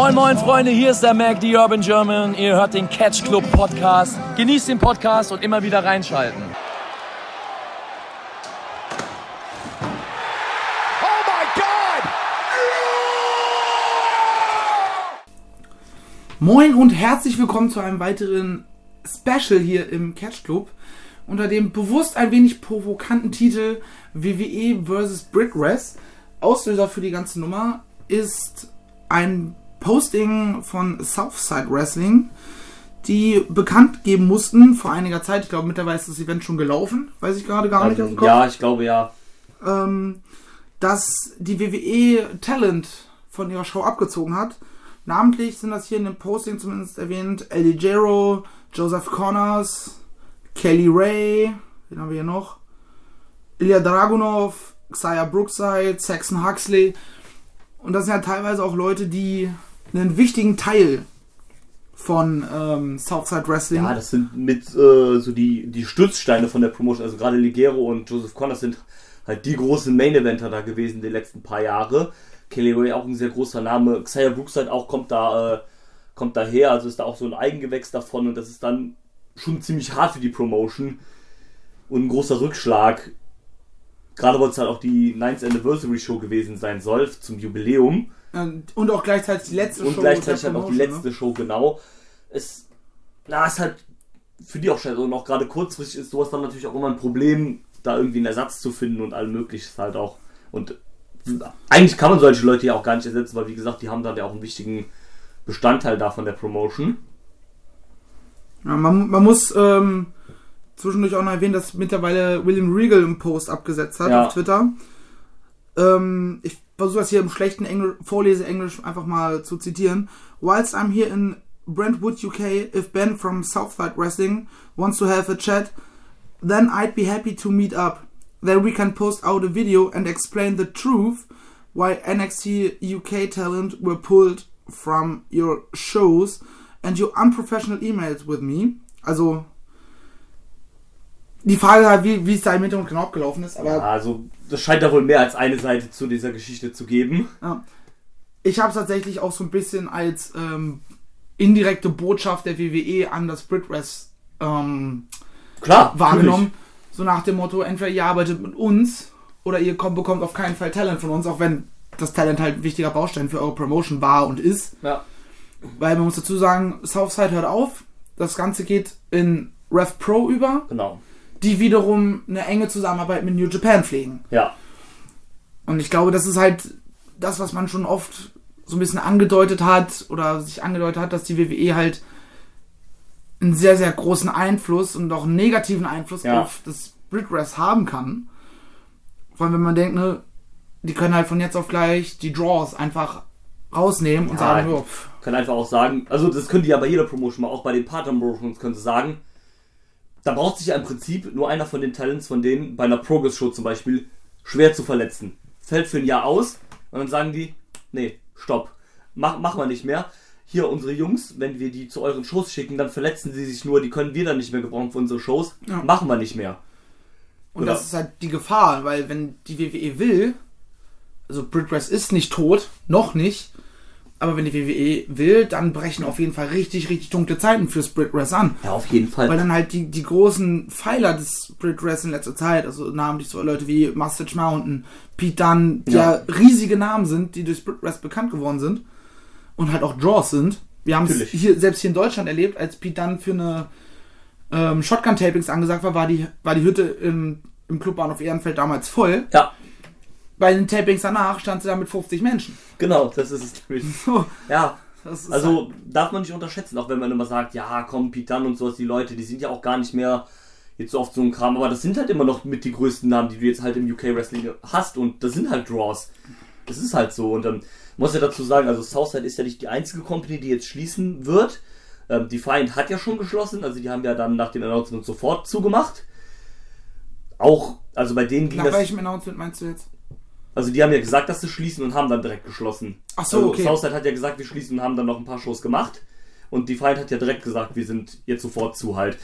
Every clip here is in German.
Moin moin Freunde, hier ist der Mac, die Urban German. Ihr hört den Catch Club Podcast. Genießt den Podcast und immer wieder reinschalten. Moin und herzlich willkommen zu einem weiteren Special hier im Catch Club unter dem bewusst ein wenig provokanten Titel WWE vs. Brick Rest. Auslöser für die ganze Nummer ist ein Posting von Southside Wrestling, die bekannt geben mussten vor einiger Zeit. Ich glaube, mittlerweile ist das Event schon gelaufen. Weiß ich gerade gar nicht. Also, ja, ich glaube ja. Ähm, dass die WWE Talent von ihrer Show abgezogen hat. Namentlich sind das hier in dem Posting zumindest erwähnt El Ligero, Joseph Connors, Kelly Ray, wen haben wir hier noch? Ilya Dragunov, Xia Brookside, Saxon Huxley. Und das sind ja teilweise auch Leute, die einen wichtigen Teil von ähm, Southside Wrestling. Ja, das sind mit äh, so die, die Stützsteine von der Promotion. Also gerade Ligero und Joseph Connors sind halt die großen Main-Eventer da gewesen die letzten paar Jahre. Kelly Ray auch ein sehr großer Name. Xia Brookside auch kommt da, äh, kommt daher, also ist da auch so ein Eigengewächs davon und das ist dann schon ziemlich hart für die Promotion und ein großer Rückschlag. Gerade weil es halt auch die 9th Anniversary Show gewesen sein soll zum Jubiläum. Und auch gleichzeitig die letzte und Show. Und gleichzeitig halt auch die letzte ne? Show, genau. Es na, ist halt für die auch scheiße. Und auch gerade kurzfristig ist sowas dann natürlich auch immer ein Problem, da irgendwie einen Ersatz zu finden und all mögliches halt auch. Und eigentlich kann man solche Leute ja auch gar nicht ersetzen, weil wie gesagt, die haben dann ja auch einen wichtigen Bestandteil da von der Promotion. Ja, man, man muss ähm, zwischendurch auch noch erwähnen, dass mittlerweile William Regal einen Post abgesetzt hat ja. auf Twitter. Ähm, ich versuche das hier im schlechten Engl Vorlese-Englisch einfach mal zu zitieren. Whilst I'm here in Brentwood, UK, if Ben from Southside Wrestling wants to have a chat, then I'd be happy to meet up. Then we can post out a video and explain the truth why NXT UK talent were pulled from your shows and your unprofessional emails with me. Also, die Frage halt, wie, wie es da im Hintergrund genau abgelaufen ist. Aber ja, also, das scheint da wohl mehr als eine Seite zu dieser Geschichte zu geben. Ja. Ich habe es tatsächlich auch so ein bisschen als ähm, indirekte Botschaft der WWE an das Britrest ähm, Klar, wahrgenommen. Natürlich. So nach dem Motto, entweder ihr arbeitet mit uns oder ihr kommt, bekommt auf keinen Fall Talent von uns, auch wenn das Talent halt ein wichtiger Baustein für eure Promotion war und ist. Ja. Weil man muss dazu sagen, Southside hört auf. Das Ganze geht in Rev Pro über. Genau. Die wiederum eine enge Zusammenarbeit mit New Japan pflegen. Ja. Und ich glaube, das ist halt das, was man schon oft so ein bisschen angedeutet hat oder sich angedeutet hat, dass die WWE halt einen sehr, sehr großen Einfluss und auch einen negativen Einfluss ja. auf das Britrest haben kann. Vor allem, wenn man denkt, ne, die können halt von jetzt auf gleich die Draws einfach rausnehmen und ja, sagen, oh, können einfach auch sagen, also das können die ja bei jeder Promotion mal, auch bei den Partner Promotions können sie sagen, da braucht sich ja im Prinzip nur einer von den Talents von denen, bei einer Progress Show zum Beispiel, schwer zu verletzen. Fällt für ein Jahr aus und dann sagen die, nee, stopp, mach, machen wir nicht mehr. Hier unsere Jungs, wenn wir die zu euren Shows schicken, dann verletzen sie sich nur, die können wir dann nicht mehr gebrauchen für unsere Shows, ja. machen wir nicht mehr. Und Oder? das ist halt die Gefahr, weil wenn die WWE will, also Britt ist nicht tot, noch nicht, aber wenn die WWE will, dann brechen auf jeden Fall richtig, richtig dunkle Zeiten für Split Rest an. Ja, auf jeden Fall. Weil dann halt die, die großen Pfeiler des Split Rest in letzter Zeit, also namentlich so Leute wie Mustache Mountain, Pete Dunne, die ja. ja riesige Namen sind, die durch Split Rest bekannt geworden sind und halt auch Draws sind. Wir haben es hier, selbst hier in Deutschland erlebt, als Pete Dunne für eine ähm, Shotgun-Tapings angesagt war, war die, war die Hütte im, im Clubbahnhof Ehrenfeld damals voll. Ja bei den Tapings danach stand sie da mit 50 Menschen. Genau, das ist es. So. Ja. also halt darf man nicht unterschätzen, auch wenn man immer sagt, ja, komm, Dunne und sowas, die Leute, die sind ja auch gar nicht mehr jetzt so oft so ein Kram, aber das sind halt immer noch mit die größten Namen, die du jetzt halt im UK Wrestling hast und das sind halt Draws. Das ist halt so und dann ähm, muss ja dazu sagen, also Southside ist ja nicht die einzige Company, die jetzt schließen wird. Ähm, Defiant hat ja schon geschlossen, also die haben ja dann nach dem Announcement sofort zugemacht. Auch, also bei denen ging Nach das. Nach welchem Announcement meinst du jetzt? Also die haben ja gesagt, dass sie schließen und haben dann direkt geschlossen. Ach so, also okay. Southside hat ja gesagt, wir schließen und haben dann noch ein paar Shows gemacht. Und die Fight hat ja direkt gesagt, wir sind jetzt sofort zu halt.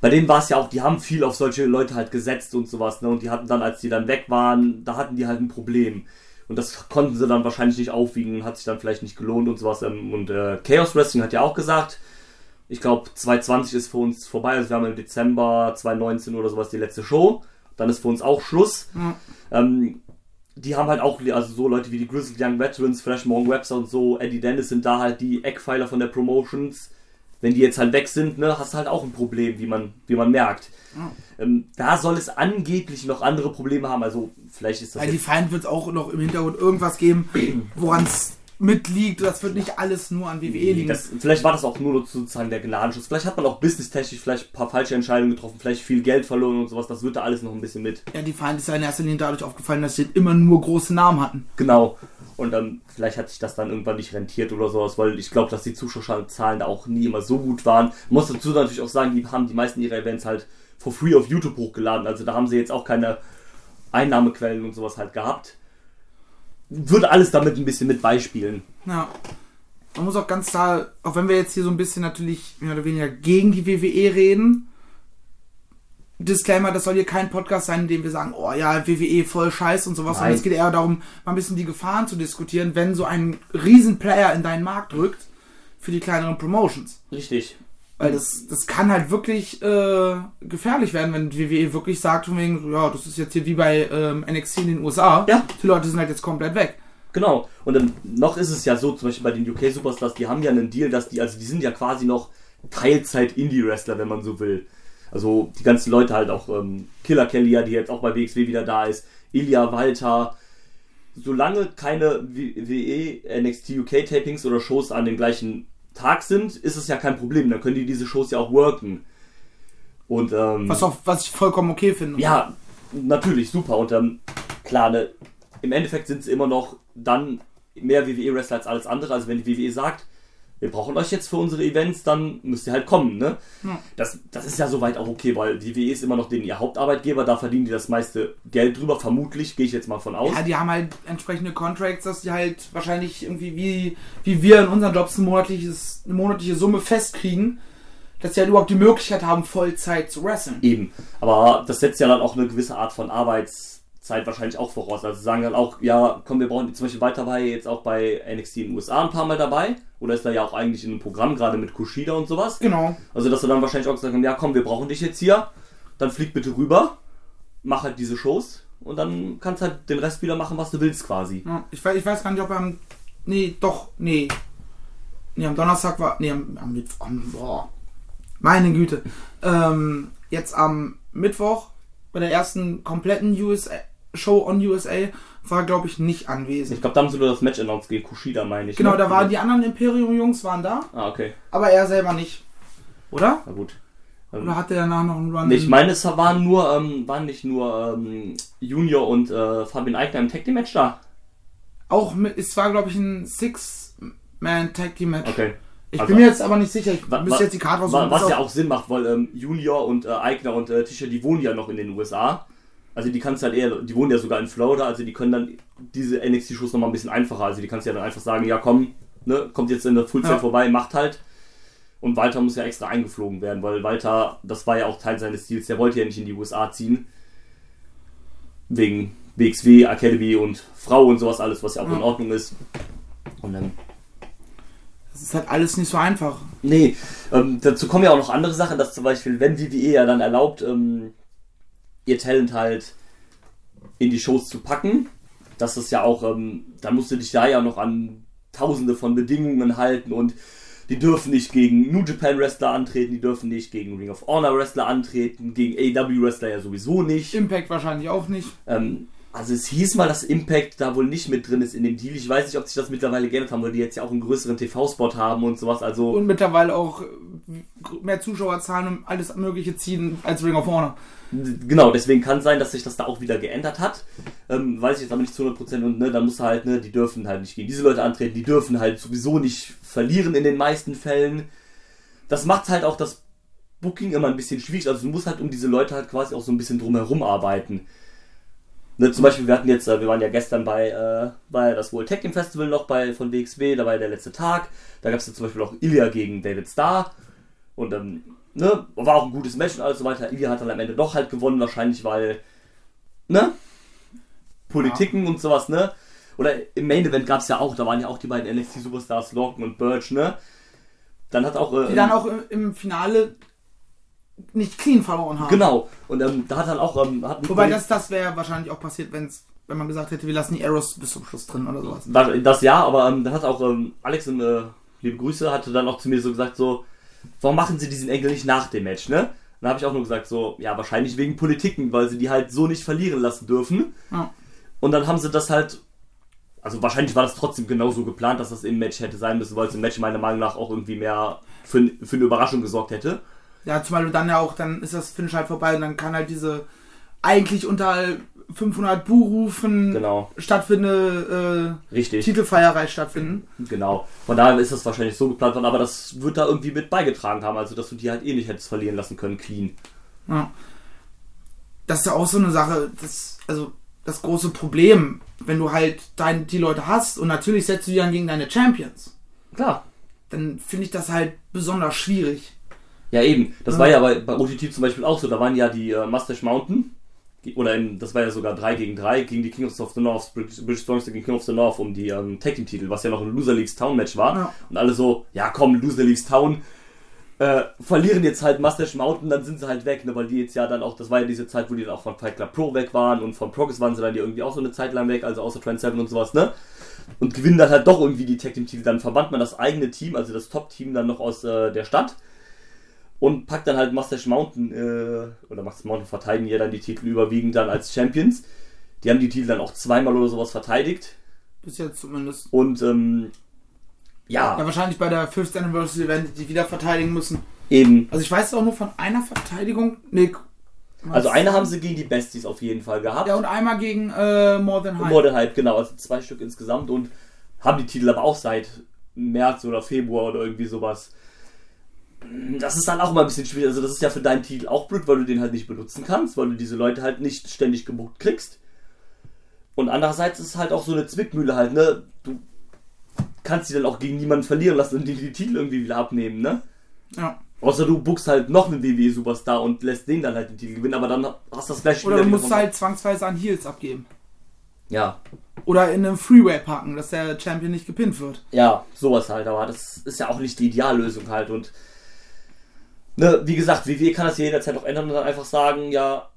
Bei denen war es ja auch, die haben viel auf solche Leute halt gesetzt und sowas, ne? Und die hatten dann, als die dann weg waren, da hatten die halt ein Problem. Und das konnten sie dann wahrscheinlich nicht aufwiegen, hat sich dann vielleicht nicht gelohnt und sowas. Ähm, und äh, Chaos Wrestling hat ja auch gesagt, ich glaube 2020 ist für uns vorbei, also wir haben im Dezember 2019 oder sowas die letzte Show. Dann ist für uns auch Schluss. Mhm. Ähm, die haben halt auch, also so Leute wie die Grizzled Young Veterans, Flash Morgan Webster und so, Eddie Dennis sind da halt die Eckpfeiler von der Promotions. Wenn die jetzt halt weg sind, ne, hast du halt auch ein Problem, wie man, wie man merkt. Ähm, da soll es angeblich noch andere Probleme haben. Also vielleicht ist das. Weil die Feind wird auch noch im Hintergrund irgendwas geben, woran es mitliegt. Das wird nicht alles nur an WWE liegen. Das, vielleicht war das auch nur sozusagen der Gnadenschuss. Vielleicht hat man auch businesstechnisch vielleicht ein paar falsche Entscheidungen getroffen, vielleicht viel Geld verloren und sowas. Das wird da alles noch ein bisschen mit. Ja, die Feind ist ja in erster Linie dadurch aufgefallen, dass sie immer nur große Namen hatten. Genau. Und dann, vielleicht hat sich das dann irgendwann nicht rentiert oder sowas, weil ich glaube, dass die Zuschauerzahlen da auch nie immer so gut waren. Man muss dazu natürlich auch sagen, die haben die meisten ihrer Events halt for free auf YouTube hochgeladen. Also da haben sie jetzt auch keine Einnahmequellen und sowas halt gehabt. Würde alles damit ein bisschen mit beispielen. Ja. Man muss auch ganz klar, auch wenn wir jetzt hier so ein bisschen natürlich mehr oder weniger gegen die WWE reden, Disclaimer, das soll hier kein Podcast sein, in dem wir sagen, oh ja, WWE voll scheiß und sowas. Sondern es geht eher darum, mal ein bisschen die Gefahren zu diskutieren, wenn so ein Riesenplayer in deinen Markt rückt für die kleineren Promotions. Richtig. Weil das, das kann halt wirklich äh, gefährlich werden, wenn WWE wirklich sagt, von wegen, ja, das ist jetzt hier wie bei ähm, NXT in den USA. Ja. Die Leute sind halt jetzt komplett weg. Genau. Und dann noch ist es ja so, zum Beispiel bei den UK Superstars, die haben ja einen Deal, dass die, also die sind ja quasi noch Teilzeit-Indie-Wrestler, wenn man so will. Also die ganzen Leute halt auch, ähm, Killer Kelly, ja, die jetzt auch bei WXW wieder da ist, Ilya Walter. Solange keine WWE NXT UK Tapings oder Shows an den gleichen Tag sind, ist es ja kein Problem. Dann können die diese Shows ja auch worken. Und, ähm, was, auch, was ich vollkommen okay finde. Ja, natürlich, super. Und ähm, klar, ne, im Endeffekt sind es immer noch dann mehr WWE-Wrestler als alles andere. Also wenn die WWE sagt, wir brauchen euch jetzt für unsere Events, dann müsst ihr halt kommen. Ne? Ja. Das, das ist ja soweit auch okay, weil die WWE ist immer noch den ihr Hauptarbeitgeber, da verdienen die das meiste Geld drüber, vermutlich, gehe ich jetzt mal von aus. Ja, die haben halt entsprechende Contracts, dass die halt wahrscheinlich irgendwie wie, wie wir in unseren Jobs ein monatliches, eine monatliche Summe festkriegen, dass sie halt überhaupt die Möglichkeit haben, Vollzeit zu wresteln. Eben, aber das setzt ja dann auch eine gewisse Art von Arbeits- Zeit wahrscheinlich auch voraus. Also sagen dann auch, ja, komm, wir brauchen zum Beispiel weiter war jetzt auch bei NXT in den USA ein paar Mal dabei. Oder ist da ja auch eigentlich in einem Programm, gerade mit Kushida und sowas. Genau. Also dass sie dann wahrscheinlich auch gesagt haben, ja komm, wir brauchen dich jetzt hier. Dann flieg bitte rüber, mach halt diese Shows und dann kannst halt den Rest wieder machen, was du willst quasi. Ja, ich, weiß, ich weiß gar nicht, ob er am. Nee, doch, nee. Nee, am Donnerstag war. Nee, am, am Mittwoch. Boah. Meine Güte. ähm, jetzt am Mittwoch bei der ersten kompletten USA, Show on USA war, glaube ich, nicht anwesend. Ich glaube, da haben sie nur das Match announced gegen Kushida, meine ich. Genau, ne? da waren die anderen Imperium-Jungs waren da. Ah, okay. Aber er selber nicht. Oder? Na gut. Oder hat er danach noch einen Run? ich meine, es waren nur, ähm, waren nicht nur ähm, Junior und äh, Fabian Eigner im Tag Team Match da. Auch mit, es war, glaube ich, ein Six-Man Tag Team Match. Okay. Ich also, bin mir jetzt aber nicht sicher. Ich müsste jetzt die Karte raussuchen. Was ja auch Sinn macht, weil ähm, Junior und äh, Eigner und äh, Tisha, die wohnen ja noch in den USA. Also die kannst halt eher, die wohnen ja sogar in Florida, also die können dann diese NXT-Shows nochmal ein bisschen einfacher. Also die kannst ja dann einfach sagen, ja komm, ne, kommt jetzt in der Fullzeit ja. vorbei, macht halt. Und Walter muss ja extra eingeflogen werden, weil Walter, das war ja auch Teil seines Stils, der wollte ja nicht in die USA ziehen. Wegen WXW, Academy und Frau und sowas alles, was ja auch ja. in Ordnung ist. Und dann. Das ist halt alles nicht so einfach. Nee, ähm, dazu kommen ja auch noch andere Sachen, dass zum Beispiel, wenn WWE ja dann erlaubt, ähm, ihr Talent halt in die Shows zu packen. Das ist ja auch, ähm, da musst du dich da ja noch an tausende von Bedingungen halten und die dürfen nicht gegen New Japan Wrestler antreten, die dürfen nicht gegen Ring of Honor Wrestler antreten, gegen AW Wrestler ja sowieso nicht. Impact wahrscheinlich auch nicht. Ähm, also es hieß mal, dass Impact da wohl nicht mit drin ist in dem Deal. Ich weiß nicht, ob sich das mittlerweile geändert haben, weil die jetzt ja auch einen größeren TV-Spot haben und sowas. Also und mittlerweile auch mehr Zuschauerzahlen und alles mögliche ziehen als Ring of Honor. Genau, deswegen kann sein, dass sich das da auch wieder geändert hat. Ähm, weiß ich jetzt aber nicht zu 100% und ne, dann muss halt, ne, die dürfen halt nicht gegen diese Leute antreten, die dürfen halt sowieso nicht verlieren in den meisten Fällen. Das macht halt auch das Booking immer ein bisschen schwierig. Also du musst halt um diese Leute halt quasi auch so ein bisschen drumherum arbeiten. Ne, zum Beispiel, wir hatten jetzt, äh, wir waren ja gestern bei, äh, bei das World Tech Team Festival noch bei von WXW, da war ja der letzte Tag. Da gab es ja zum Beispiel auch Ilya gegen David Starr. Und ähm, ne, war auch ein gutes Match und alles so weiter. Ilya hat dann am Ende doch halt gewonnen, wahrscheinlich, weil, ne? Politiken ja. und sowas, ne? Oder im Main Event gab es ja auch, da waren ja auch die beiden NXT Superstars, Logan und Birch, ne? Dann hat auch. Äh, die dann auch im Finale nicht clean verloren haben. Genau. Und ähm, da hat dann auch. Ähm, hat Wobei das, das wäre wahrscheinlich auch passiert, wenn's, wenn man gesagt hätte, wir lassen die Arrows bis zum Schluss drin oder sowas. Das ja, aber ähm, dann hat auch ähm, Alex, äh, liebe Grüße, hatte dann auch zu mir so gesagt, so, warum machen sie diesen Engel nicht nach dem Match, ne? Dann habe ich auch nur gesagt, so, ja, wahrscheinlich wegen Politiken, weil sie die halt so nicht verlieren lassen dürfen. Ja. Und dann haben sie das halt also wahrscheinlich war das trotzdem genauso geplant, dass das im Match hätte sein müssen, weil es im Match meiner Meinung nach auch irgendwie mehr für, für eine Überraschung gesorgt hätte. Ja, zumal du dann ja auch, dann ist das Finish halt vorbei und dann kann halt diese eigentlich unter 500 Buhrufen genau. stattfindende äh, Richtig. Titelfeierei stattfinden. Genau. Von daher ist das wahrscheinlich so geplant worden, aber das wird da irgendwie mit beigetragen haben, also dass du die halt eh nicht hättest verlieren lassen können, clean. Ja. Das ist ja auch so eine Sache, das, also das große Problem, wenn du halt dein, die Leute hast und natürlich setzt du die dann gegen deine Champions. Klar. Dann finde ich das halt besonders schwierig. Ja, eben. Das ja. war ja bei, bei OTT zum Beispiel auch so. Da waren ja die äh, Mustache Mountain, oder in, das war ja sogar 3 gegen 3 gegen die Kings of the North, British, British Strongest gegen King of the North um die ähm, Tag Team Titel, was ja noch ein Loser Leagues Town Match war. Ja. Und alle so, ja komm, Loser Leagues Town, äh, verlieren jetzt halt Mustache Mountain, dann sind sie halt weg, ne, weil die jetzt ja dann auch, das war ja diese Zeit, wo die dann auch von Fight Club Pro weg waren und von Progress waren sie dann irgendwie auch so eine Zeit lang weg, also außer Trend 7 und sowas, ne? Und gewinnen dann halt doch irgendwie die Tag Team Titel. Dann verbannt man das eigene Team, also das Top-Team dann noch aus äh, der Stadt und packt dann halt Mustache Mountain, äh, oder Mustache Mountain verteidigen ja dann die Titel überwiegend dann als Champions. Die haben die Titel dann auch zweimal oder sowas verteidigt. Bis jetzt zumindest. Und ähm, ja. Ja, wahrscheinlich bei der 5th Anniversary werden die wieder verteidigen müssen. Eben. Also ich weiß auch nur von einer Verteidigung. Nee, also eine haben sie gegen die Besties auf jeden Fall gehabt. Ja, und einmal gegen äh, More Than Hype. More Than Hype, genau. Also zwei Stück insgesamt und haben die Titel aber auch seit März oder Februar oder irgendwie sowas. Das ist dann auch immer ein bisschen schwierig. Also das ist ja für deinen Titel auch blöd, weil du den halt nicht benutzen kannst, weil du diese Leute halt nicht ständig gebucht kriegst. Und andererseits ist es halt auch so eine Zwickmühle halt, ne? Du kannst sie dann auch gegen niemanden verlieren lassen und die, die Titel irgendwie wieder abnehmen, ne? Ja. Außer du buchst halt noch einen WWE-Superstar und lässt den dann halt den Titel gewinnen, aber dann hast du das gleiche Oder du musst halt zwangsweise an Heels abgeben. Ja. Oder in einem Freeway packen, dass der Champion nicht gepinnt wird. Ja, sowas halt, aber das ist ja auch nicht die Ideallösung halt und ne, wie gesagt, WWE kann das jederzeit auch ändern und dann einfach sagen, ja,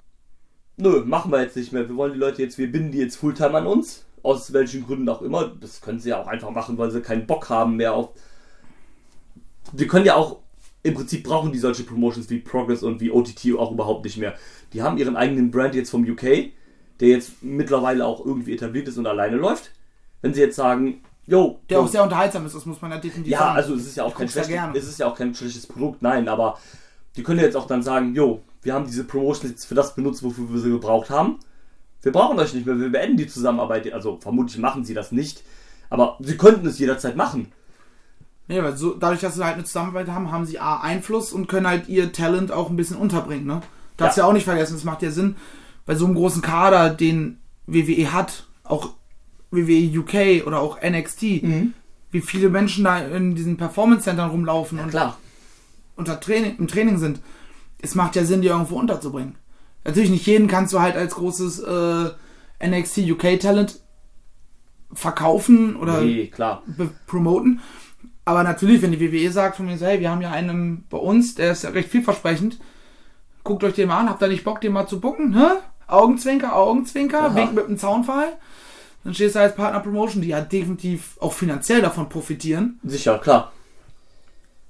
nö, machen wir jetzt nicht mehr. Wir wollen die Leute jetzt, wir binden die jetzt Fulltime an uns aus welchen Gründen auch immer. Das können sie ja auch einfach machen, weil sie keinen Bock haben mehr auf. Die können ja auch, im Prinzip brauchen die solche Promotions wie Progress und wie OTT auch überhaupt nicht mehr. Die haben ihren eigenen Brand jetzt vom UK, der jetzt mittlerweile auch irgendwie etabliert ist und alleine läuft. Wenn sie jetzt sagen, Jo, der auch sehr unterhaltsam ist, das muss man ja definitiv ja, sagen. Ja, also es ist ja auch kein schlechtes, es ist ja auch kein schlechtes Produkt, nein, aber die können jetzt auch dann sagen, jo, wir haben diese Promotions jetzt für das benutzt, wofür wir sie gebraucht haben wir brauchen euch nicht mehr, wir beenden die Zusammenarbeit. Also vermutlich machen sie das nicht, aber sie könnten es jederzeit machen. Ja, weil so, dadurch, dass sie halt eine Zusammenarbeit haben, haben sie A, Einfluss und können halt ihr Talent auch ein bisschen unterbringen. Ne? Darfst ja. ja auch nicht vergessen, es macht ja Sinn, bei so einem großen Kader, den WWE hat, auch WWE UK oder auch NXT, mhm. wie viele Menschen da in diesen Performance-Centern rumlaufen ja, und klar. unter Training, im Training sind. Es macht ja Sinn, die irgendwo unterzubringen. Natürlich nicht jeden kannst du halt als großes äh, NXT UK Talent verkaufen oder nee, klar. promoten. Aber natürlich, wenn die WWE sagt von mir so, hey, wir haben ja einen bei uns, der ist ja recht vielversprechend, guckt euch den mal an, habt ihr nicht Bock, den mal zu bucken? Hä? Augenzwinker, Augenzwinker, Aha. wink mit dem Zaunfall. Dann stehst du als Partner Promotion, die ja definitiv auch finanziell davon profitieren. Sicher, klar.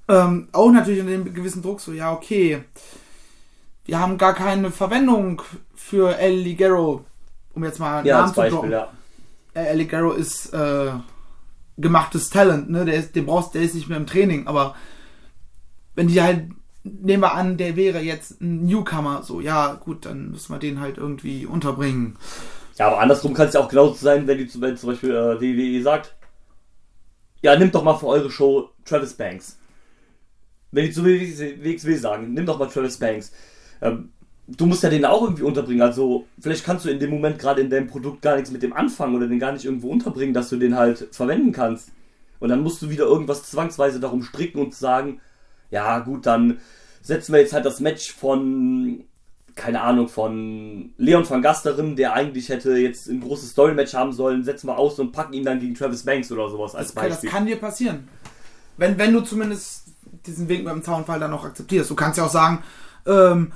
Ähm, auch natürlich in dem gewissen Druck so, ja, okay wir haben gar keine Verwendung für El Ligero, um jetzt mal ja, Namen zu Beispiel, ja. Äh, El Ligero ist äh, gemachtes Talent, ne? Der, ist, den brauchst, der ist nicht mehr im Training, aber wenn die halt, nehmen wir an, der wäre jetzt ein Newcomer, so, ja, gut, dann müssen wir den halt irgendwie unterbringen. Ja, aber andersrum kann es ja auch genauso sein, wenn die wenn zum Beispiel äh, WWE sagt, ja, nimmt doch mal für eure Show Travis Banks. Wenn die zu WXW sagen, nimm doch mal Travis Banks ähm, du musst ja den auch irgendwie unterbringen. Also vielleicht kannst du in dem Moment gerade in deinem Produkt gar nichts mit dem anfangen oder den gar nicht irgendwo unterbringen, dass du den halt verwenden kannst. Und dann musst du wieder irgendwas zwangsweise darum stricken und sagen, ja gut, dann setzen wir jetzt halt das Match von keine Ahnung, von Leon van Gasterin, der eigentlich hätte jetzt ein großes Story-Match haben sollen, setzen wir aus und packen ihn dann gegen Travis Banks oder sowas als das Beispiel. Kann, das kann dir passieren. Wenn, wenn du zumindest diesen Weg mit dem Zaunfall dann noch akzeptierst. Du kannst ja auch sagen, ähm,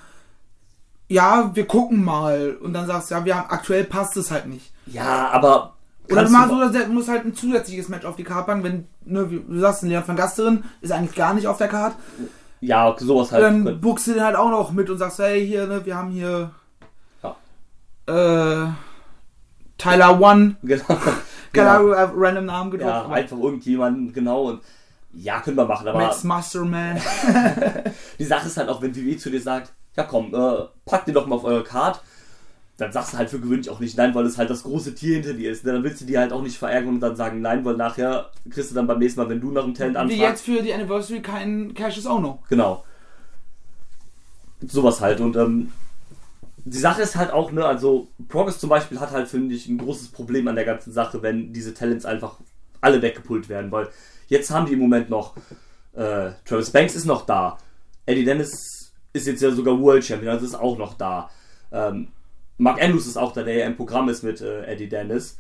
ja, wir gucken mal. Und dann sagst du, ja, wir haben, aktuell passt es halt nicht. Ja, aber. Oder du, machst, oder musst halt ein zusätzliches Match auf die Karte packen, wenn, ne, wie du sagst, Leon van Gasterin ist eigentlich gar nicht auf der Karte. Ja, sowas halt. Dann buchst du den halt auch noch mit und sagst, hey, hier, ne, wir haben hier. Ja. Äh. Tyler One. Genau. genau. random Namen gedroppt. Ja, einfach irgendjemanden, genau. Und ja, können wir machen, aber. Max Masterman. die Sache ist halt auch, wenn WWE zu dir sagt, ja komm, äh, packt den doch mal auf eure Card, dann sagst du halt für gewöhnlich auch nicht nein, weil es halt das große Tier hinter dir ist. Ne? Dann willst du die halt auch nicht verärgern und dann sagen nein, weil nachher kriegst du dann beim nächsten Mal, wenn du nach dem Talent anfragst. Wie jetzt für die Anniversary kein Cash is Ono. Genau. Sowas halt und ähm, die Sache ist halt auch, ne, also Progress zum Beispiel hat halt, finde ich, ein großes Problem an der ganzen Sache, wenn diese Talents einfach alle weggepult werden, weil Jetzt haben die im Moment noch äh, Travis Banks ist noch da. Eddie Dennis ist jetzt ja sogar World Champion, also ist auch noch da. Ähm, Mark Andrews ist auch da, der ja im Programm ist mit äh, Eddie Dennis.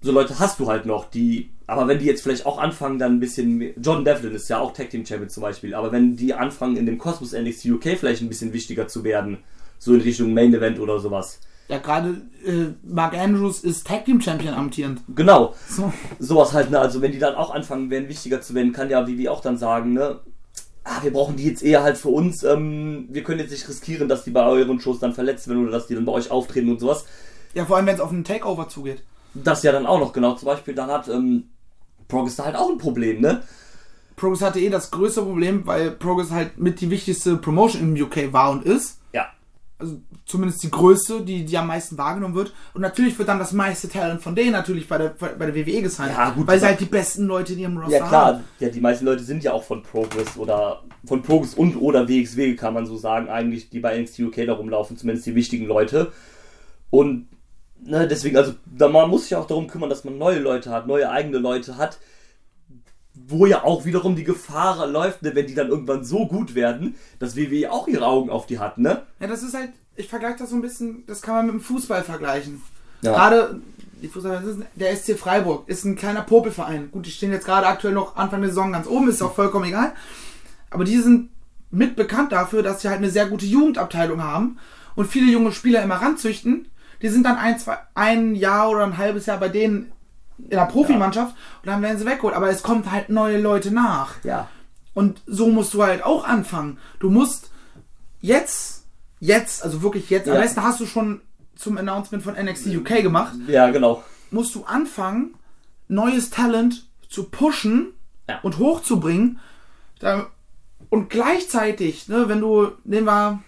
So Leute hast du halt noch, die, aber wenn die jetzt vielleicht auch anfangen, dann ein bisschen mehr, John Devlin ist ja auch Tag Team Champion zum Beispiel, aber wenn die anfangen, in dem Kosmos NXT UK vielleicht ein bisschen wichtiger zu werden, so in Richtung Main Event oder sowas, ja, gerade äh, Mark Andrews ist Tag Team Champion amtierend. Genau. So. Sowas halt, ne? Also wenn die dann auch anfangen werden, wichtiger zu werden, kann ja Vivi auch dann sagen, ne? Ah, wir brauchen die jetzt eher halt für uns. Ähm, wir können jetzt nicht riskieren, dass die bei euren Shows dann verletzt werden oder dass die dann bei euch auftreten und sowas. Ja, vor allem wenn es auf einen Takeover zugeht. Das ja dann auch noch, genau. Zum Beispiel, dann hat ähm, Progress da halt auch ein Problem, ne? Progress hatte eh das größte Problem, weil Progress halt mit die wichtigste Promotion im UK war und ist. Ja. Also zumindest die größte, die, die am meisten wahrgenommen wird. Und natürlich wird dann das meiste Talent von denen natürlich bei der, bei der WWE gesigned. Ja, gut. Weil sie halt die besten Leute in ihrem Roster haben. Ja, klar. Haben. Ja, die meisten Leute sind ja auch von Progress oder von Progress und oder WXW, kann man so sagen, eigentlich, die bei NXT UK da rumlaufen, zumindest die wichtigen Leute. Und ne, deswegen, also da, man muss sich auch darum kümmern, dass man neue Leute hat, neue eigene Leute hat, wo ja auch wiederum die Gefahr läuft, ne, wenn die dann irgendwann so gut werden, dass WWE auch ihre Augen auf die hat, ne? Ja, das ist halt, ich vergleiche das so ein bisschen, das kann man mit dem Fußball vergleichen. Ja. Gerade die Fußball, der SC Freiburg ist ein kleiner Popelverein. Gut, die stehen jetzt gerade aktuell noch Anfang der Saison ganz oben, ist auch vollkommen egal. Aber die sind mit bekannt dafür, dass sie halt eine sehr gute Jugendabteilung haben und viele junge Spieler immer ranzüchten. Die sind dann ein, zwei, ein Jahr oder ein halbes Jahr bei denen in der Profimannschaft ja. und dann werden sie weggeholt. Aber es kommt halt neue Leute nach. Ja. Und so musst du halt auch anfangen. Du musst jetzt, jetzt, also wirklich jetzt, ja. am besten hast du schon zum Announcement von NXT UK gemacht. Ja, genau. Musst du anfangen, neues Talent zu pushen ja. und hochzubringen. Und gleichzeitig, ne, wenn du, nehmen wir,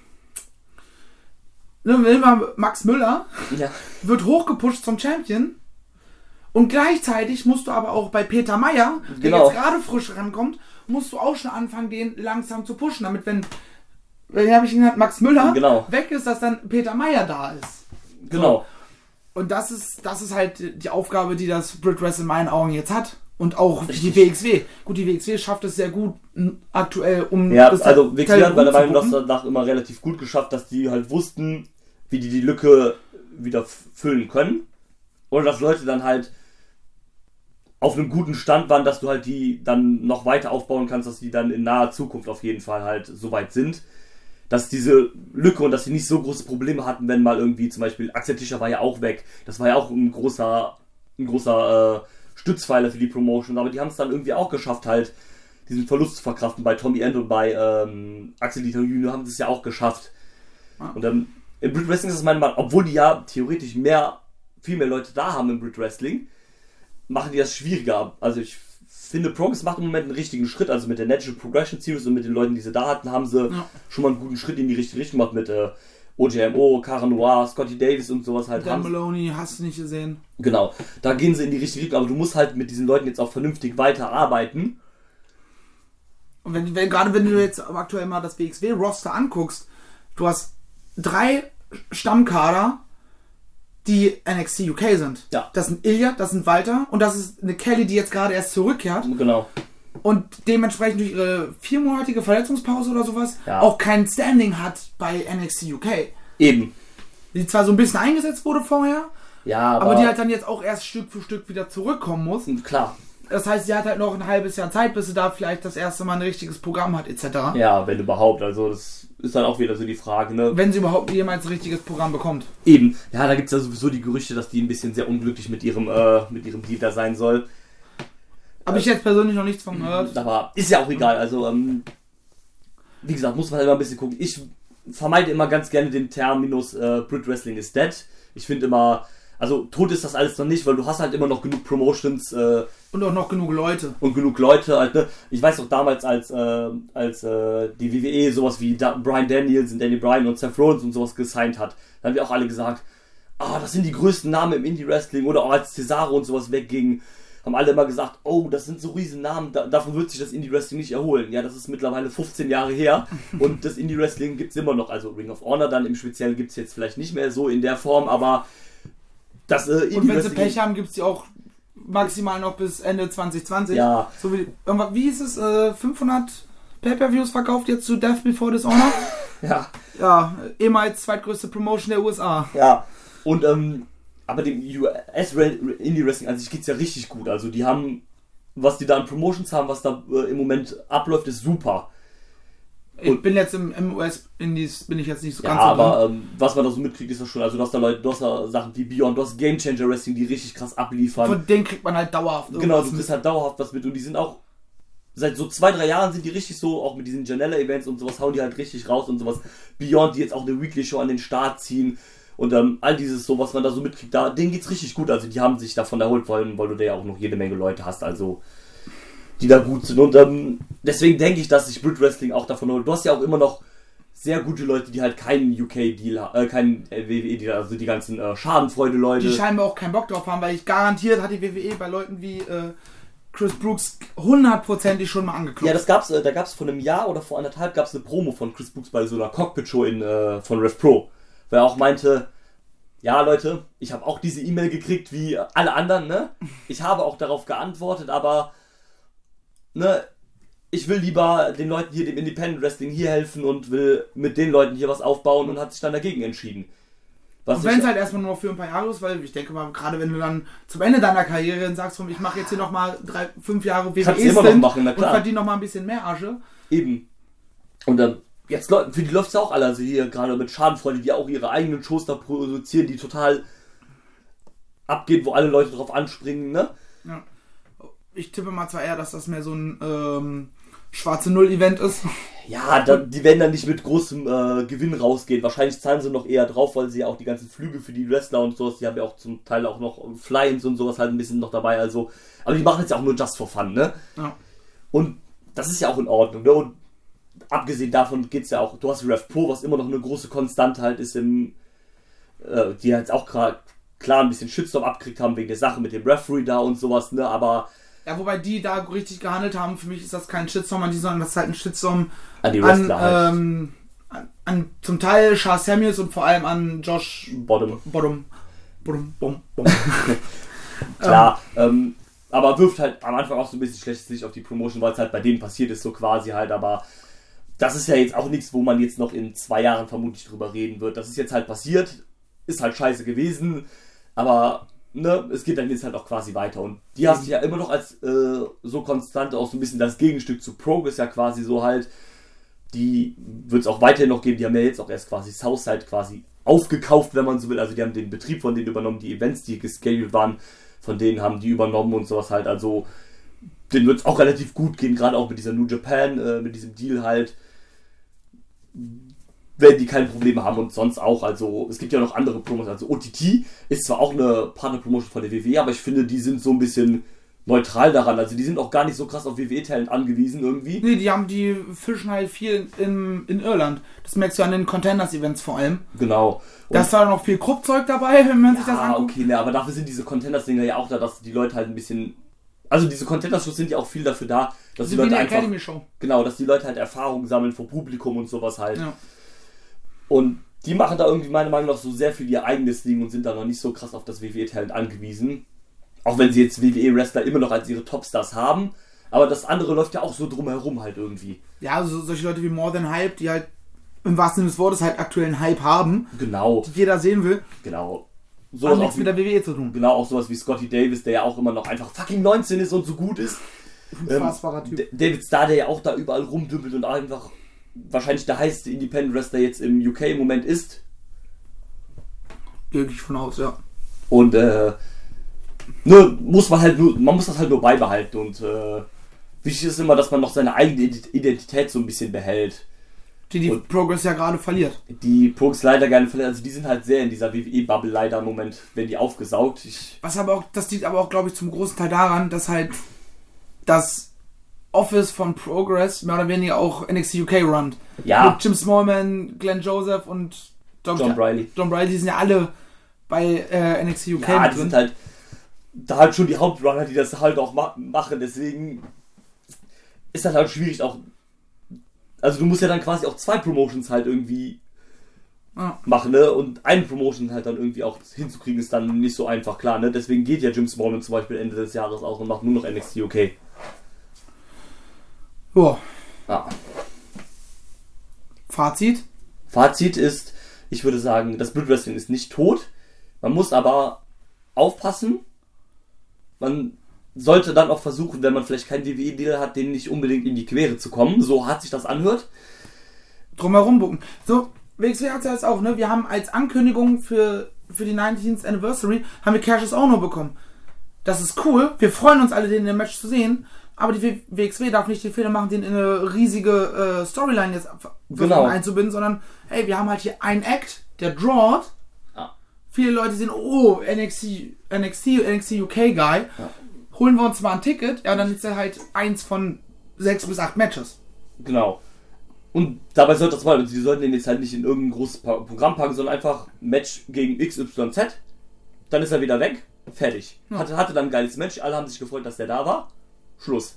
nehmen wir Max Müller, ja. wird hochgepusht zum Champion und gleichzeitig musst du aber auch bei Peter Meyer, der genau. jetzt gerade frisch rankommt, musst du auch schon anfangen, den langsam zu pushen, damit wenn, wenn habe ich ihn genannt, Max Müller genau. weg ist, dass dann Peter Meyer da ist. Genau. So. Und das ist, das ist halt die Aufgabe, die das Brit Wrestling in meinen Augen jetzt hat. Und auch Richtig. die WXW. Gut, die WXW schafft es sehr gut aktuell, um. Ja, also WXW hat meiner Meinung nach danach immer relativ gut geschafft, dass die halt wussten, wie die die Lücke wieder füllen können. Oder dass Leute dann halt auf einem guten Stand waren, dass du halt die dann noch weiter aufbauen kannst, dass die dann in naher Zukunft auf jeden Fall halt so weit sind. Dass diese Lücke und dass sie nicht so große Probleme hatten, wenn mal irgendwie zum Beispiel Axel Tischer war ja auch weg. Das war ja auch ein großer, ein großer äh, Stützpfeiler für die Promotion. Aber die haben es dann irgendwie auch geschafft, halt diesen Verlust zu verkraften. Bei Tommy End und bei ähm, Axel Dieter Junior haben sie es ja auch geschafft. Ah. Und ähm, im Brit Wrestling ist es meine Meinung, obwohl die ja theoretisch mehr, viel mehr Leute da haben im Brit Wrestling, machen die das schwieriger. Also ich finde, Progress macht im Moment einen richtigen Schritt. Also mit der Natural Progression Series und mit den Leuten, die sie da hatten, haben sie ja. schon mal einen guten Schritt in die richtige Richtung gemacht mit äh, OJMO, Cara Noir, Scotty Davis und sowas halt. Dan Maloney, hast du nicht gesehen. Genau, da gehen sie in die richtige Richtung, aber du musst halt mit diesen Leuten jetzt auch vernünftig weiterarbeiten. Und wenn, wenn gerade wenn du jetzt aktuell mal das WXW-Roster anguckst, du hast drei Stammkader die NXT UK sind. Ja. Das sind Ilya, das sind Walter und das ist eine Kelly, die jetzt gerade erst zurückkehrt. Genau. Und dementsprechend durch ihre viermonatige Verletzungspause oder sowas ja. auch kein Standing hat bei NXT UK. Eben. Die zwar so ein bisschen eingesetzt wurde vorher, ja, aber, aber die halt dann jetzt auch erst Stück für Stück wieder zurückkommen muss. Klar. Das heißt, sie hat halt noch ein halbes Jahr Zeit, bis sie da vielleicht das erste Mal ein richtiges Programm hat, etc. Ja, wenn überhaupt. Also das ist dann auch wieder so die Frage, ne? Wenn sie überhaupt jemals ein richtiges Programm bekommt. Eben. Ja, da gibt es ja sowieso die Gerüchte, dass die ein bisschen sehr unglücklich mit ihrem, äh, mit ihrem Deal da sein soll. Habe ich jetzt persönlich noch nichts von gehört. Aber ist ja auch egal. Also, ähm, wie gesagt, muss man halt immer ein bisschen gucken. Ich vermeide immer ganz gerne den Terminus äh, Brit Wrestling is dead. Ich finde immer, also tot ist das alles noch nicht, weil du hast halt immer noch genug Promotions. Äh, und auch noch genug Leute. Und genug Leute halt, ne? Ich weiß auch damals, als, äh, als äh, die WWE sowas wie da Brian Daniels und Danny Bryan und Seth Rollins und sowas gesigned hat, da haben wir auch alle gesagt, ah, das sind die größten Namen im Indie-Wrestling oder auch als Cesaro und sowas wegging haben alle immer gesagt, oh, das sind so riesen Namen, da, davon wird sich das Indie-Wrestling nicht erholen. Ja, das ist mittlerweile 15 Jahre her und das Indie-Wrestling gibt es immer noch. Also Ring of Honor dann im Speziellen gibt es jetzt vielleicht nicht mehr so in der Form, aber das äh, Indie-Wrestling... Und wenn sie Pech haben, gibt es die auch maximal noch bis Ende 2020. Ja. So wie, wie hieß es, äh, 500 Pay-Per-Views verkauft jetzt zu Death Before Dishonor? ja. Ja, ehemals zweitgrößte Promotion der USA. Ja. Und ähm, aber dem US Indie Wrestling an sich geht es ja richtig gut. Also die haben, was die da an Promotions haben, was da äh, im Moment abläuft, ist super. Ich bin jetzt im, im US Indies, bin ich jetzt nicht so ja, ganz so aber ähm, was man da so mitkriegt, ist das schon, also du hast da Leute, du hast da Sachen wie Beyond, du hast Game Changer Wrestling, die richtig krass abliefern. Von denen kriegt man halt dauerhaft Genau, du kriegst halt dauerhaft was mit und die sind auch, seit so zwei, drei Jahren sind die richtig so, auch mit diesen Janella-Events und sowas, hauen die halt richtig raus und sowas. Beyond, die jetzt auch eine Weekly Show an den Start ziehen und ähm, all dieses so, was man da so mitkriegt, da, denen geht's richtig gut. Also die haben sich davon erholt, allem, weil du da ja auch noch jede Menge Leute hast, also die da gut sind. Und ähm, deswegen denke ich, dass sich Brit Wrestling auch davon erholt. Du hast ja auch immer noch sehr gute Leute, die halt keinen UK-Deal, äh, keinen WWE-Deal, also die ganzen äh, Schadenfreude-Leute. Die scheinbar auch keinen Bock drauf haben, weil ich garantiert hat die WWE bei Leuten wie äh, Chris Brooks hundertprozentig schon mal angeklopft. Ja, das gab's, äh, da gab's vor einem Jahr oder vor anderthalb gab's eine Promo von Chris Brooks bei so einer Cockpit-Show in, äh, von Rev Pro weil er auch meinte, ja Leute, ich habe auch diese E-Mail gekriegt wie alle anderen, ne? Ich habe auch darauf geantwortet, aber ne, ich will lieber den Leuten hier, dem Independent Wrestling hier helfen und will mit den Leuten hier was aufbauen und hat sich dann dagegen entschieden. Was und wenn es halt erstmal nur für ein paar Jahre ist, weil ich denke mal, gerade wenn du dann zum Ende deiner Karriere sagst, ich mache jetzt hier nochmal drei, fünf Jahre WWE immer noch machen, na klar. und verdiene nochmal ein bisschen mehr Asche. Eben. Und dann jetzt für die läuft es auch alle, also hier gerade mit Schadenfreude, die auch ihre eigenen Shows da produzieren, die total abgehen, wo alle Leute drauf anspringen, ne? Ja. Ich tippe mal zwar eher, dass das mehr so ein ähm, schwarze Null-Event ist. Ja, da, die werden dann nicht mit großem äh, Gewinn rausgehen. Wahrscheinlich zahlen sie noch eher drauf, weil sie ja auch die ganzen Flüge für die Wrestler und sowas, die haben ja auch zum Teil auch noch Fly-ins und sowas halt ein bisschen noch dabei. Also, aber die machen jetzt ja auch nur just for fun, ne? Ja. Und das ist ja auch in Ordnung, ne? Und abgesehen davon geht es ja auch, du hast Rev Pro, was immer noch eine große Konstante halt ist im, äh, die jetzt auch gerade klar ein bisschen Shitstorm abgekriegt haben wegen der Sache mit dem Referee da und sowas, ne, aber. Ja, wobei die da richtig gehandelt haben, für mich ist das kein Shitstorm an die, sondern das ist halt ein Shitstorm an die Wrestler an, halt. ähm, an, an, zum Teil Charles Samuels und vor allem an Josh Bottom. Bottom. Bottom. Bom, bom. klar, ähm, aber wirft halt am Anfang auch so ein bisschen schlechtes Licht auf die Promotion, weil es halt bei denen passiert ist, so quasi halt, aber das ist ja jetzt auch nichts, wo man jetzt noch in zwei Jahren vermutlich drüber reden wird. Das ist jetzt halt passiert, ist halt scheiße gewesen, aber ne, es geht dann jetzt halt auch quasi weiter. Und die hast du ja immer noch als äh, so konstant, auch so ein bisschen das Gegenstück zu Progress ja quasi so halt. Die wird es auch weiterhin noch geben. Die haben ja jetzt auch erst quasi Southside quasi aufgekauft, wenn man so will. Also die haben den Betrieb von denen übernommen, die Events, die gescheduled waren, von denen haben die übernommen und sowas halt. Also denen wird es auch relativ gut gehen, gerade auch mit dieser New Japan, äh, mit diesem Deal halt werden die keine Probleme haben und sonst auch. Also es gibt ja noch andere Promos. Also OTT ist zwar auch eine Partner-Promotion von der WWE, aber ich finde, die sind so ein bisschen neutral daran. Also die sind auch gar nicht so krass auf WWE-Talent angewiesen irgendwie. Nee, die haben die fischen halt viel in, in Irland. Das merkst du an den Contenders-Events vor allem. Genau. Und da ist da noch viel Kruppzeug dabei, wenn man ja, sich das anguckt. okay, ne, aber dafür sind diese Contenders-Dinger ja auch da, dass die Leute halt ein bisschen also diese Contender-Shows sind ja auch viel dafür da, dass also die Leute einfach, Show. genau, dass die Leute halt Erfahrungen sammeln vor Publikum und sowas halt. Ja. Und die machen da irgendwie meiner Meinung nach so sehr viel ihr eigenes Ding und sind da noch nicht so krass auf das WWE-Talent angewiesen. Auch wenn sie jetzt WWE-Wrestler immer noch als ihre Topstars haben. Aber das andere läuft ja auch so drumherum halt irgendwie. Ja, also solche Leute wie More Than Hype, die halt im wahrsten Sinne des Wortes halt aktuellen Hype haben. Genau. Die jeder sehen will. Genau. So Hat nichts mit der WWE zu tun. Genau, auch sowas wie Scotty Davis, der ja auch immer noch einfach fucking 19 ist und so gut ist. Unfassbarer ähm, Typ. David Starr, der ja auch da überall rumdümpelt und einfach wahrscheinlich der heißeste Independent Wrestler jetzt im UK im Moment ist. Gehe ich von aus, ja. Und äh, ne, muss man halt nur, man muss das halt nur beibehalten und äh, wichtig ist immer, dass man noch seine eigene Identität so ein bisschen behält. Die die und Progress ja gerade verliert. Die Progress leider gerne verliert. Also die sind halt sehr in dieser WWE-Bubble leider im Moment, wenn die aufgesaugt. Ich Was aber auch, das liegt aber auch, glaube ich, zum großen Teil daran, dass halt das Office von Progress mehr oder weniger auch NXT UK runnt. Ja. Mit Jim Smallman, Glenn Joseph und John, John Briley. John Briley, die sind ja alle bei äh, NXT UK ja, die sind halt da halt schon die Hauptrunner, die das halt auch ma machen. Deswegen ist das halt schwierig auch also du musst ja dann quasi auch zwei Promotions halt irgendwie ah. machen, ne? Und einen Promotion halt dann irgendwie auch hinzukriegen, ist dann nicht so einfach, klar, ne? Deswegen geht ja Jim Smallman zum Beispiel Ende des Jahres aus und macht nur noch NXT UK. Boah. Ja. Fazit? Fazit ist, ich würde sagen, das Blood Wrestling ist nicht tot. Man muss aber aufpassen. Man sollte dann auch versuchen, wenn man vielleicht keinen WWE-Deal hat, den nicht unbedingt in die Quere zu kommen. So hart sich das anhört. Drumherum bucken. So, WXW hat es ja jetzt auch, ne? Wir haben als Ankündigung für, für die 19th Anniversary, haben wir Cassius Ono bekommen. Das ist cool. Wir freuen uns alle, den in dem Match zu sehen. Aber die WXW darf nicht den Fehler machen, den in eine riesige äh, Storyline jetzt genau. einzubinden, sondern, hey, wir haben halt hier einen Act, der drawt. Ja. Viele Leute sehen, oh, NXT, NXT, NXT UK Guy. Ja holen wir uns mal ein Ticket, ja, dann ist er halt eins von sechs bis acht Matches. Genau. Und dabei sollte das mal, sie sollten den jetzt halt nicht in irgendein großes Programm packen, sondern einfach Match gegen XYZ. Dann ist er wieder weg. Fertig. Ja. Hatte, hatte dann ein geiles Match. Alle haben sich gefreut, dass der da war. Schluss.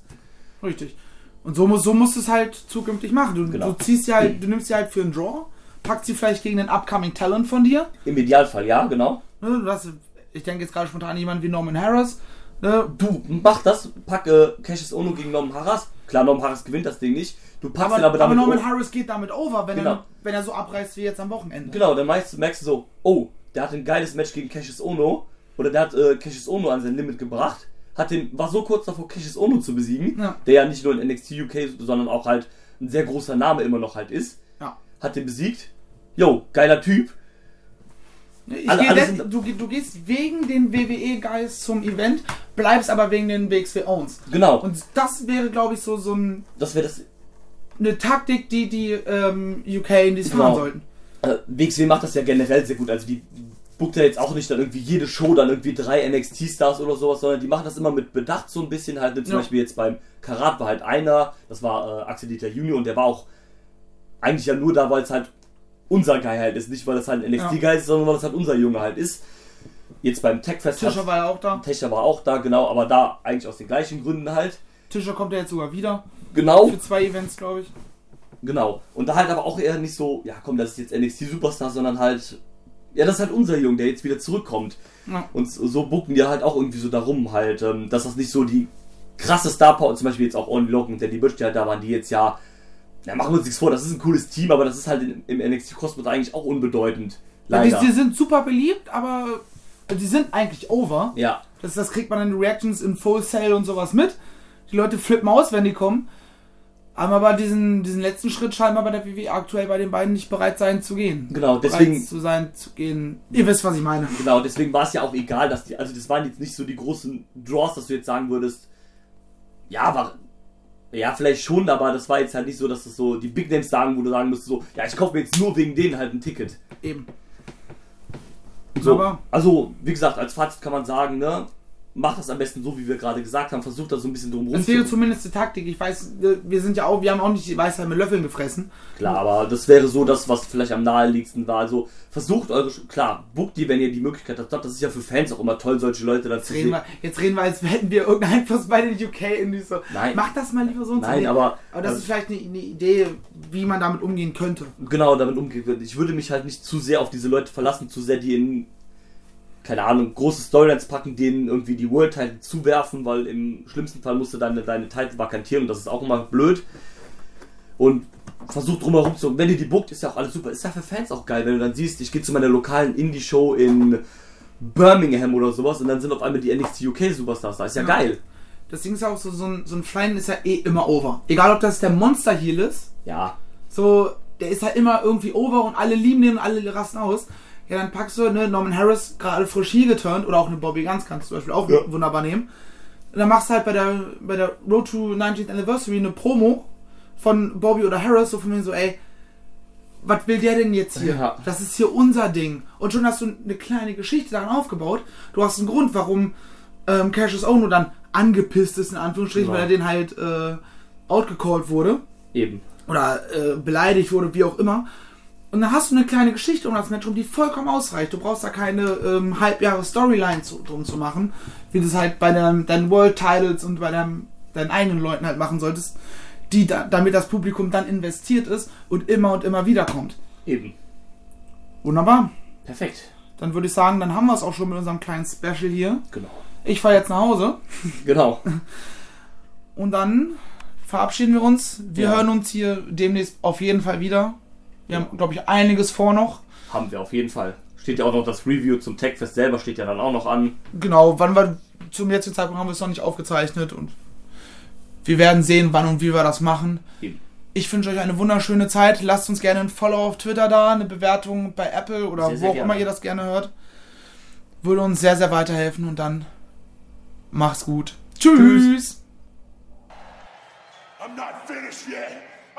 Richtig. Und so, so musst du es halt zukünftig machen. Du, genau. du ziehst sie halt, du nimmst sie halt für einen Draw, packst sie vielleicht gegen einen upcoming Talent von dir. Im Idealfall, ja, genau. Ne, hast, ich denke jetzt gerade spontan an jemanden wie Norman Harris, Ne, du, mach das, pack äh, Cassius Ono gegen Norman Harris. Klar, Norman Harris gewinnt das Ding nicht. Du packst aber, ihn aber damit. Aber Norman Harris geht damit over, wenn, genau. er, wenn er so abreißt wie jetzt am Wochenende. Genau, dann merkst, merkst du so, oh, der hat ein geiles Match gegen Cassius Ono. Oder der hat äh, Cassius Ono an sein Limit gebracht. Hat den, war so kurz davor, Cassius Ono zu besiegen. Ja. Der ja nicht nur in NXT UK, sondern auch halt ein sehr großer Name immer noch halt ist. Ja. Hat den besiegt. Yo, geiler Typ ich alle, alle denn, du, du, gehst wegen den WWE-Guys zum Event, bleibst aber wegen den WXW Owns. Genau. Und das wäre, glaube ich, so, so ein. Das wäre das. Eine Taktik, die die ähm, UK in dies genau. fahren sollten. Also, WXW macht das ja generell sehr gut. Also, die buckt ja jetzt auch nicht dann irgendwie jede Show dann irgendwie drei NXT-Stars oder sowas, sondern die machen das immer mit Bedacht so ein bisschen halt. Zum ja. Beispiel jetzt beim Karat war halt einer, das war äh, Axel Dieter Junior und der war auch eigentlich ja nur da, weil es halt unser Guy halt ist. Nicht, weil das halt ein NXT-Guy ist, sondern weil das halt unser Junge halt ist. Jetzt beim Techfest. Tischer war ja auch da. Tischer war auch da, genau, aber da eigentlich aus den gleichen Gründen halt. Tischer kommt ja jetzt sogar wieder. Genau. Für zwei Events, glaube ich. Genau. Und da halt aber auch eher nicht so, ja komm, das ist jetzt NXT Superstar, sondern halt, ja, das ist halt unser Junge, der jetzt wieder zurückkommt. Ja. Und so bucken die halt auch irgendwie so darum halt, ähm, dass das nicht so die krasse Star Power, zum Beispiel jetzt auch Only Logan und Danny Butch, die halt da waren, die jetzt ja ja, machen wir uns nichts vor, das ist ein cooles Team, aber das ist halt im NXT Cosmos eigentlich auch unbedeutend. Leider. Ja, die, die, sind super beliebt, aber die sind eigentlich over. Ja. Das, das kriegt man in Reactions in Full Sale und sowas mit. Die Leute flippen aus, wenn die kommen. Aber bei diesen, diesen letzten Schritt scheinbar bei der WWE aktuell bei den beiden nicht bereit sein zu gehen. Genau, deswegen. Bereit zu sein, zu gehen. Ihr wisst, was ich meine. Genau, deswegen war es ja auch egal, dass die, also das waren jetzt nicht so die großen Draws, dass du jetzt sagen würdest, ja, war, ja, vielleicht schon, aber das war jetzt halt nicht so, dass das so die Big Names sagen, wo du sagen musst, so, ja, ich kaufe mir jetzt nur wegen denen halt ein Ticket. Eben. So, aber also, wie gesagt, als Fazit kann man sagen, ne, macht das am besten so, wie wir gerade gesagt haben. Versucht da so ein bisschen drum rum. Das wäre zumindest die Taktik. Ich weiß, wir sind ja auch, wir haben auch nicht die Weisheit mit Löffeln gefressen. Klar, aber das wäre so das, was vielleicht am naheliegendsten war. Also versucht eure, klar, buckt die, wenn ihr die Möglichkeit habt. Das ist ja für Fans auch immer toll, solche Leute dazu zu sehen. Jetzt reden wir, als hätten wir irgendeinen Einfluss bei den UK in so. Nein. Macht das mal lieber so Nein, aber. Aber das also, ist vielleicht eine, eine, Idee, wie man damit umgehen könnte. Genau, damit umgehen könnte. Ich würde mich halt nicht zu sehr auf diese Leute verlassen, zu sehr die in keine Ahnung, große Storylines packen, denen irgendwie die World Title zuwerfen, weil im schlimmsten Fall musst du deine, deine Titel vakantieren und das ist auch immer blöd. Und versucht drumherum zu. Wenn ihr die bookt, ist ja auch alles super. Ist ja für Fans auch geil, wenn du dann siehst, ich gehe zu meiner lokalen Indie-Show in Birmingham oder sowas und dann sind auf einmal die NXT UK Superstars da. Ist ja, ja. geil. Das Ding ist ja auch so, so ein, so ein Flying ist ja eh immer over. Egal ob das der Monster Heal ist. Ja. So, der ist halt immer irgendwie over und alle lieben den und alle rasten aus. Ja, dann packst du ne, Norman Harris gerade frisch hier geturnt oder auch eine Bobby Guns kannst du zum Beispiel auch ja. wunderbar nehmen. Und dann machst du halt bei der, bei der Road to 19th Anniversary eine Promo von Bobby oder Harris, so von mir so, ey, was will der denn jetzt hier? Ja. Das ist hier unser Ding. Und schon hast du eine kleine Geschichte daran aufgebaut. Du hast einen Grund, warum ähm, Cassius Ono dann angepisst ist, in Anführungsstrichen, genau. weil er den halt äh, outgecallt wurde. Eben. Oder äh, beleidigt wurde, wie auch immer. Und dann hast du eine kleine Geschichte um das Match, um die vollkommen ausreicht. Du brauchst da keine ähm, halbjahre Storyline zu, drum zu machen, wie du es halt bei deinem, deinen World Titles und bei deinem, deinen eigenen Leuten halt machen solltest, die da, damit das Publikum dann investiert ist und immer und immer wieder kommt. Eben. Wunderbar. Perfekt. Dann würde ich sagen, dann haben wir es auch schon mit unserem kleinen Special hier. Genau. Ich fahre jetzt nach Hause. Genau. Und dann verabschieden wir uns. Wir ja. hören uns hier demnächst auf jeden Fall wieder. Wir haben, glaube ich, einiges vor noch. Haben wir auf jeden Fall. Steht ja auch noch das Review zum Techfest selber, steht ja dann auch noch an. Genau, wann wir zum jetzigen Zeitpunkt haben wir es noch nicht aufgezeichnet und wir werden sehen, wann und wie wir das machen. Eben. Ich wünsche euch eine wunderschöne Zeit. Lasst uns gerne ein Follow auf Twitter da, eine Bewertung bei Apple oder sehr, wo auch immer ihr das gerne hört. Würde uns sehr, sehr weiterhelfen und dann macht's gut. Tschüss. Tschüss. I'm not finished yet.